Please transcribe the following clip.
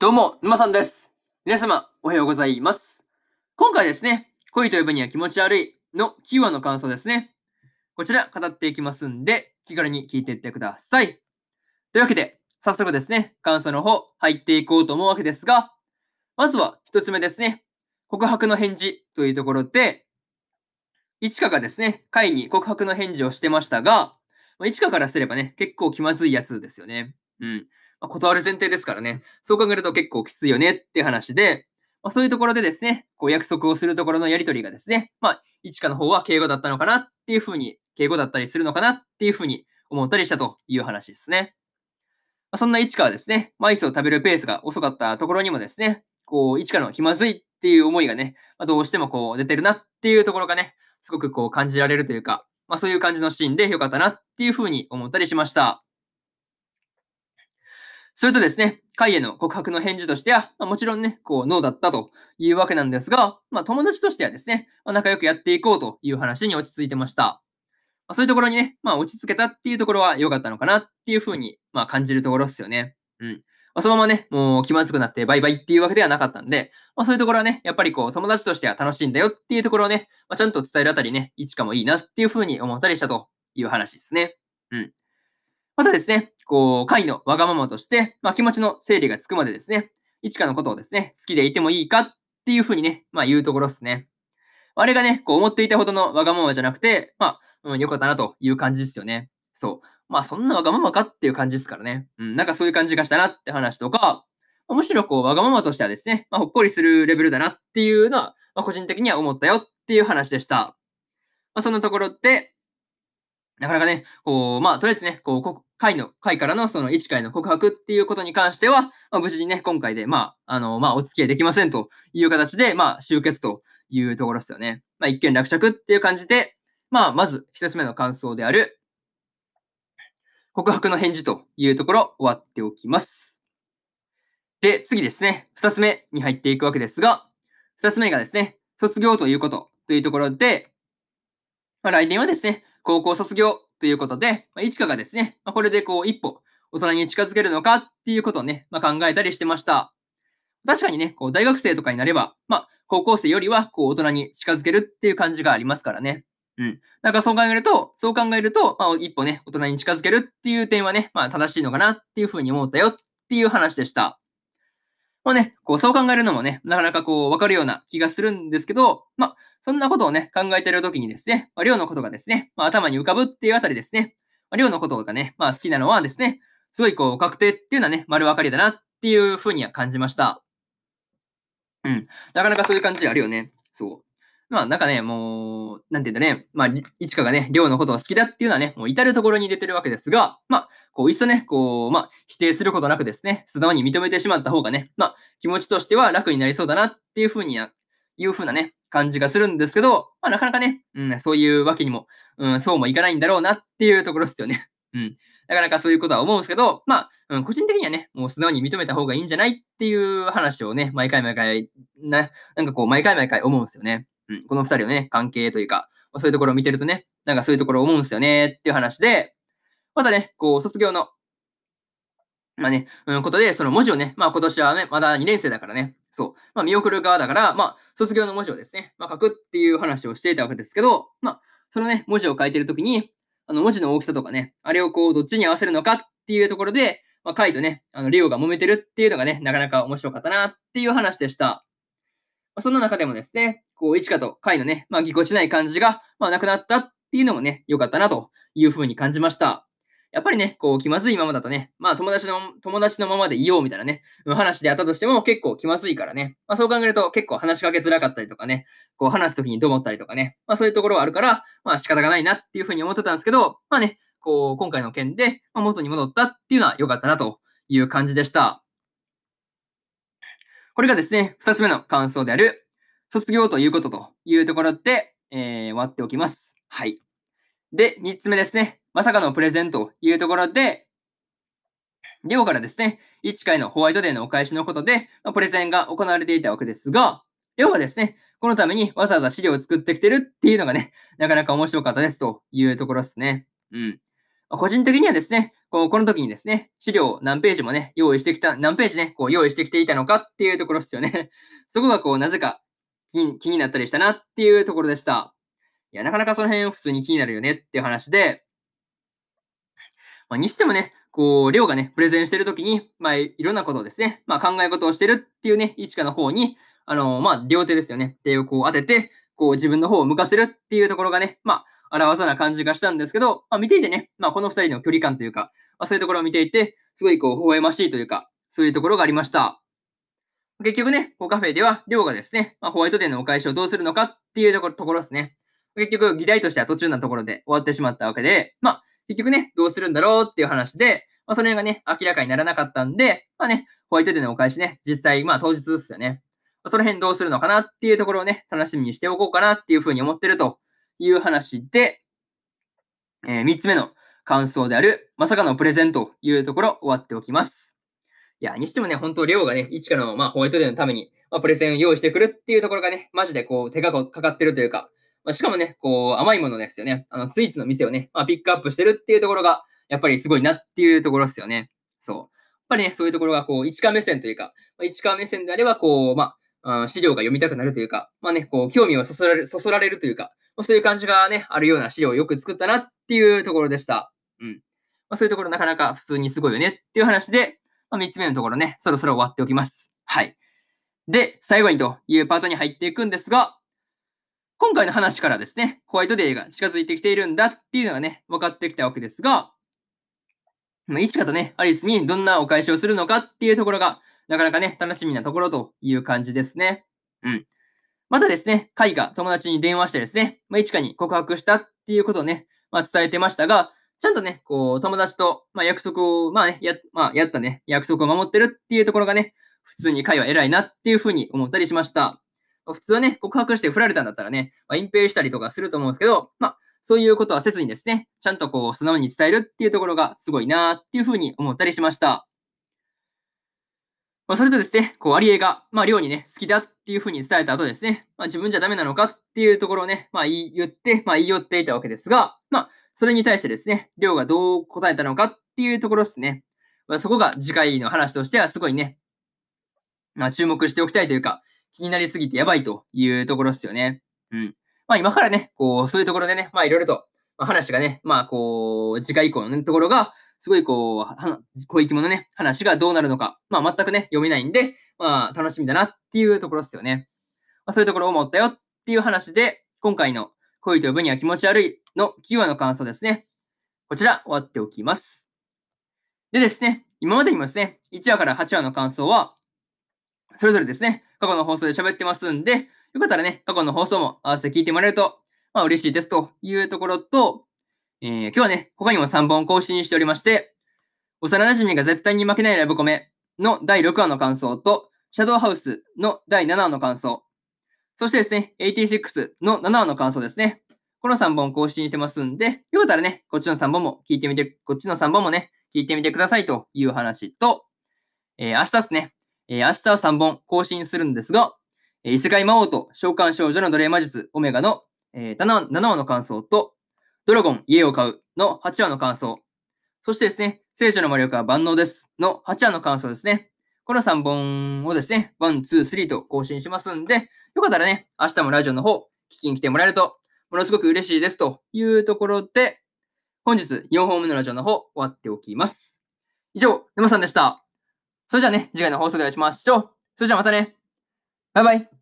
どうも、沼さんです。皆様、おはようございます。今回ですね、恋と呼ぶには気持ち悪いの9話の感想ですね。こちら語っていきますんで、気軽に聞いていってください。というわけで、早速ですね、感想の方入っていこうと思うわけですが、まずは一つ目ですね、告白の返事というところで、いちかがですね、会に告白の返事をしてましたが、まあいちかからすればね、結構気まずいやつですよね。うん。まあ断る前提ですからね。そう考えると結構きついよねっていう話で、まあ、そういうところでですね、こう約束をするところのやりとりがですね、まあ、いちかの方は敬語だったのかなっていうふうに、敬語だったりするのかなっていうふうに思ったりしたという話ですね。まあ、そんないちかはですね、マイスを食べるペースが遅かったところにもですね、こう、いちかの気まずいっていう思いがね、まあ、どうしてもこう出てるなっていうところがね、すごくこう感じられるというか、まあ、そういう感じのシーンで良かったなっていうふうに思ったりしました。それとですね、カイへの告白の返事としては、まあ、もちろんね、こう、ノーだったというわけなんですが、まあ、友達としてはですね、まあ、仲良くやっていこうという話に落ち着いてました。ま、そういうところにね、まあ、落ち着けたっていうところは良かったのかなっていうふうに、ま、感じるところですよね。うん。まあ、そのままね、もう気まずくなってバイバイっていうわけではなかったんで、まあ、そういうところはね、やっぱりこう、友達としては楽しいんだよっていうところをね、ま、ちゃんと伝えるあたりね、いちかもいいなっていうふうに思ったりしたという話ですね。うん。またですね、こう、会のわがままとして、まあ、気持ちの整理がつくまでですね、いちかのことをですね、好きでいてもいいかっていうふうにね、まあ言うところですね。あれがね、こう思っていたほどのわがままじゃなくて、まあ、うん、よかったなという感じですよね。そう。まあ、そんなわがままかっていう感じですからね。うん、なんかそういう感じがしたなって話とか、むしろこう、わがままとしてはですね、まあ、ほっこりするレベルだなっていうのは、まあ、個人的には思ったよっていう話でした。まあ、そんなところで、なかなかね、こう、まあ、とりあえずね、こう、会の、会からのその一会の告白っていうことに関しては、まあ、無事にね、今回で、まあ、あの、まあ、お付き合いできませんという形で、まあ、終結というところですよね。まあ、一見落着っていう感じで、まあ、まず一つ目の感想である、告白の返事というところ終わっておきます。で、次ですね、二つ目に入っていくわけですが、二つ目がですね、卒業ということというところで、まあ、来年はですね、高校卒業ということで、まあ、いちかがですね、まあ、これでこう一歩大人に近づけるのかっていうことをね、まあ、考えたりしてました。確かにね、こう大学生とかになれば、まあ、高校生よりはこう大人に近づけるっていう感じがありますからね。うん。だからそう考えると、そう考えると、まあ、一歩ね、大人に近づけるっていう点はね、まあ、正しいのかなっていうふうに思ったよっていう話でした。まあね、こう、そう考えるのもね、なかなかこう、わかるような気がするんですけど、まあ、そんなことをね、考えてるときにですね、まあ、量のことがですね、まあ、頭に浮かぶっていうあたりですね、まあ、量のことがね、まあ、好きなのはですね、すごいこう、確定っていうのはね、丸わかりだなっていうふうには感じました。うん。なかなかそういう感じあるよね。そう。まあ、なんかね、もう、なんていうんだね、まあ、いちかがね、寮のことが好きだっていうのはね、もう至るところに出てるわけですが、まあ、こう、いっそね、こう、まあ、否定することなくですね、素直に認めてしまった方がね、まあ、気持ちとしては楽になりそうだなっていうふうには、いうふうなね、感じがするんですけど、まあ、なかなかね、うん、そういうわけにも、うん、そうもいかないんだろうなっていうところですよね。うん。なかなかそういうことは思うんですけど、まあ、うん、個人的にはね、もう素直に認めた方がいいんじゃないっていう話をね、毎回毎回、ななんかこう、毎回毎回思うんですよね。うん、この二人のね、関係というか、まあ、そういうところを見てるとね、なんかそういうところを思うんですよねっていう話で、またね、こう、卒業の、まあね、うん、ことで、その文字をね、まあ今年はね、まだ2年生だからね、そう、まあ見送る側だから、まあ卒業の文字をですね、まあ書くっていう話をしていたわけですけど、まあそのね、文字を書いてるときに、あの文字の大きさとかね、あれをこうどっちに合わせるのかっていうところで、まあカイとね、あのリオが揉めてるっていうのがね、なかなか面白かったなっていう話でした。まあ、そんな中でもですね、こう、イチカとカイのね、まあぎこちない感じが、まあなくなったっていうのもね、良かったなというふうに感じました。やっぱりね、こう、気まずいままだとね、まあ友達の、友達のままでいようみたいなね、話であったとしても結構気まずいからね、まあそう考えると結構話しかけづらかったりとかね、こう話すときにどう思ったりとかね、まあそういうところはあるから、まあ仕方がないなっていうふうに思ってたんですけど、まあね、こう、今回の件で、まあ、元に戻ったっていうのは良かったなという感じでした。これがですね、二つ目の感想である、卒業ということというところで、えー、終わっておきます。はい。で、三つ目ですね。まさかのプレゼントというところで、リオからですね、1回のホワイトデーのお返しのことで、まあ、プレゼンが行われていたわけですが、リオはですね、このためにわざわざ資料を作ってきてるっていうのがね、なかなか面白かったですというところですね。うん。個人的にはですね、この時にですね、資料を何ページもね、用意してきた、何ページね、こう用意してきていたのかっていうところですよね。そこがこう、なぜか気になったりしたなっていうところでした。いや、なかなかその辺普通に気になるよねっていう話で、まあ、にしてもね、こう、りょうがね、プレゼンしてるときに、まあ、いろんなことをですね、まあ、考え事をしてるっていうね、一家の方に、あの、まあ、両手ですよね、手をこう当てて、こう、自分の方を向かせるっていうところがね、まあ、表そうな感じがしたんですけど、まあ、見ていてね、まあ、この二人の距離感というか、まあ、そういうところを見ていて、すごいこう、微笑ましいというか、そういうところがありました。結局ね、こうカフェでは、りょうがですね、まあ、ホワイトデーのお返しをどうするのかっていうところところですね。結局、議題としては途中なところで終わってしまったわけで、まあ、結局ね、どうするんだろうっていう話で、まあ、それがね、明らかにならなかったんで、まあね、ホワイトデーのお返しね、実際、まあ当日ですよね。まその辺どうするのかなっていうところをね、楽しみにしておこうかなっていうふうに思ってるという話で、えー、3つ目の感想である、まさかのプレゼントというところ終わっておきます。いや、にしてもね、本当、レオがね、一かの、まあ、ホワイトデーのために、まあ、プレゼンを用意してくるっていうところがね、マジでこう、手がかかってるというか、まあ、しかもね、こう、甘いものですよね。あの、スイーツの店をね、まあ、ピックアップしてるっていうところが、やっぱりすごいなっていうところですよね。そう。やっぱりね、そういうところが、こう、市川目線というか、まあ、市川目線であれば、こう、まあ、資料が読みたくなるというか、まあね、こう、興味をそそられる、そそられるというか、そういう感じがね、あるような資料をよく作ったなっていうところでした。うん。まあ、そういうところなかなか普通にすごいよねっていう話で、まあ、3つ目のところね、そろそろ終わっておきます。はい。で、最後にというパートに入っていくんですが、今回の話からですね、ホワイトデーが近づいてきているんだっていうのがね、分かってきたわけですが、まあ、いちかとね、アリスにどんなお返しをするのかっていうところが、なかなかね、楽しみなところという感じですね。うん。またですね、カイが友達に電話してですね、まあ、いちかに告白したっていうことをね、まあ、伝えてましたが、ちゃんとね、こう、友達と、まあ、約束を、まあね、や、まあ、やったね、約束を守ってるっていうところがね、普通にカイは偉いなっていうふうに思ったりしました。普通はね、告白して振られたんだったらね、まあ、隠蔽したりとかすると思うんですけど、まあ、そういうことはせずにですね、ちゃんとこう、素直に伝えるっていうところがすごいなっていうふうに思ったりしました。まあ、それとですね、こう、アリエが、まあ、リョウにね、好きだっていうふうに伝えた後ですね、まあ、自分じゃダメなのかっていうところをね、まあ、言って、まあ、言い寄っていたわけですが、まあ、それに対してですね、リョウがどう答えたのかっていうところですね。まあ、そこが次回の話としてはすごいね、まあ、注目しておきたいというか、気になりすぎてやばいというところですよね。うん。まあ今からね、こう、そういうところでね、まあいろいろと、ま、話がね、まあこう、次回以降の、ところが、すごいこう、小生き物ね、話がどうなるのか、まあ全くね、読めないんで、まあ楽しみだなっていうところですよね。まあそういうところを思ったよっていう話で、今回の恋と呼ぶには気持ち悪いの9話の感想ですね。こちら終わっておきます。でですね、今までにもですね、1話から8話の感想は、それぞれですね、過去の放送で喋ってますんで、よかったらね、過去の放送も合わせて聞いてもらえると、まあ嬉しいですというところと、えー、今日はね、他にも3本更新しておりまして、幼馴染が絶対に負けないラブコメの第6話の感想と、シャドウハウスの第7話の感想、そしてですね、86の7話の感想ですね。この3本更新してますんで、よかったらね、こっちの3本も聞いてみて、こっちの3本もね、聞いてみてくださいという話と、えー、明日ですね、えー、明日は3本更新するんですが、えー異世界魔王と召喚少女の奴隷魔術オメガの、えー、7, 7話の感想と、ドラゴン家を買うの8話の感想、そしてですね、聖書の魔力は万能ですの8話の感想ですね。この3本をですね、1、2、3と更新しますんで、よかったらね、明日もラジオの方、聞きに来てもらえると、ものすごく嬉しいですというところで、本日4本目のラジオの方、終わっておきます。以上、沼さんでした。それじゃあね、次回の放送でお会いしましょう。それじゃあまたね。バイバイ。